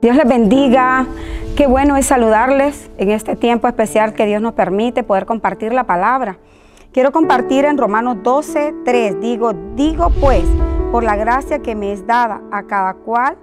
Dios les bendiga. Qué bueno es saludarles en este tiempo especial que Dios nos permite poder compartir la palabra. Quiero compartir en Romanos 12, 3. Digo, digo pues, por la gracia que me es dada a cada cual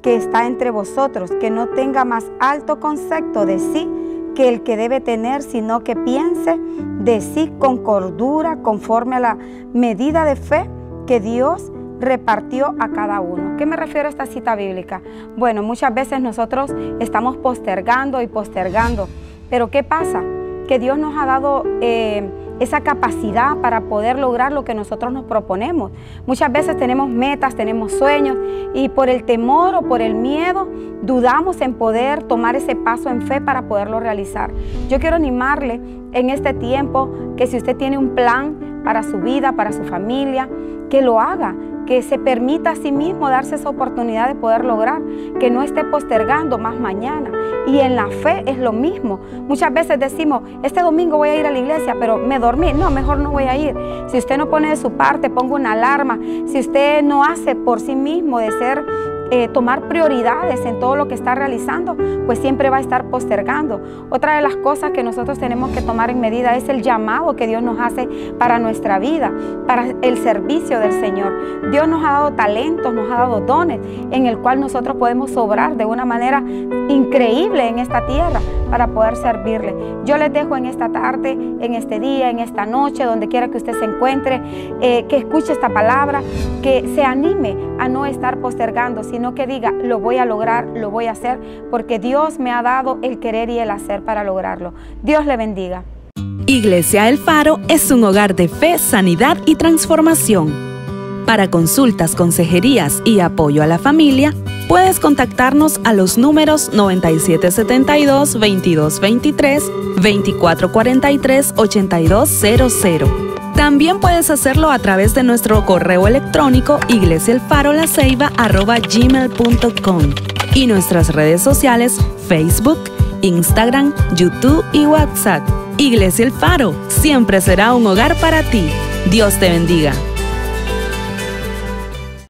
que está entre vosotros, que no tenga más alto concepto de sí que el que debe tener, sino que piense de sí con cordura, conforme a la medida de fe que Dios repartió a cada uno. ¿Qué me refiero a esta cita bíblica? Bueno, muchas veces nosotros estamos postergando y postergando, pero ¿qué pasa? Que Dios nos ha dado eh, esa capacidad para poder lograr lo que nosotros nos proponemos. Muchas veces tenemos metas, tenemos sueños y por el temor o por el miedo dudamos en poder tomar ese paso en fe para poderlo realizar. Yo quiero animarle en este tiempo que si usted tiene un plan para su vida, para su familia, que lo haga, que se permita a sí mismo darse esa oportunidad de poder lograr, que no esté postergando más mañana. Y en la fe es lo mismo. Muchas veces decimos, este domingo voy a ir a la iglesia, pero me dormí. No, mejor no voy a ir. Si usted no pone de su parte, ponga una alarma. Si usted no hace por sí mismo de ser eh, tomar prioridades en todo lo que está realizando, pues siempre va a estar postergando. Otra de las cosas que nosotros tenemos que tomar en medida es el llamado que Dios nos hace para nuestra vida, para el servicio del Señor. Dios nos ha dado talentos, nos ha dado dones en el cual nosotros podemos sobrar de una manera increíble en esta tierra para poder servirle. Yo les dejo en esta tarde, en este día, en esta noche, donde quiera que usted se encuentre, eh, que escuche esta palabra, que se anime a no estar postergando, sino que diga, lo voy a lograr, lo voy a hacer, porque Dios me ha dado el querer y el hacer para lograrlo. Dios le bendiga. Iglesia El Faro es un hogar de fe, sanidad y transformación. Para consultas, consejerías y apoyo a la familia, puedes contactarnos a los números 9772-2223, 2443-8200. También puedes hacerlo a través de nuestro correo electrónico iglesialfarolaceiba.gmail.com y nuestras redes sociales Facebook, Instagram, YouTube y WhatsApp. Iglesia El Faro siempre será un hogar para ti. Dios te bendiga.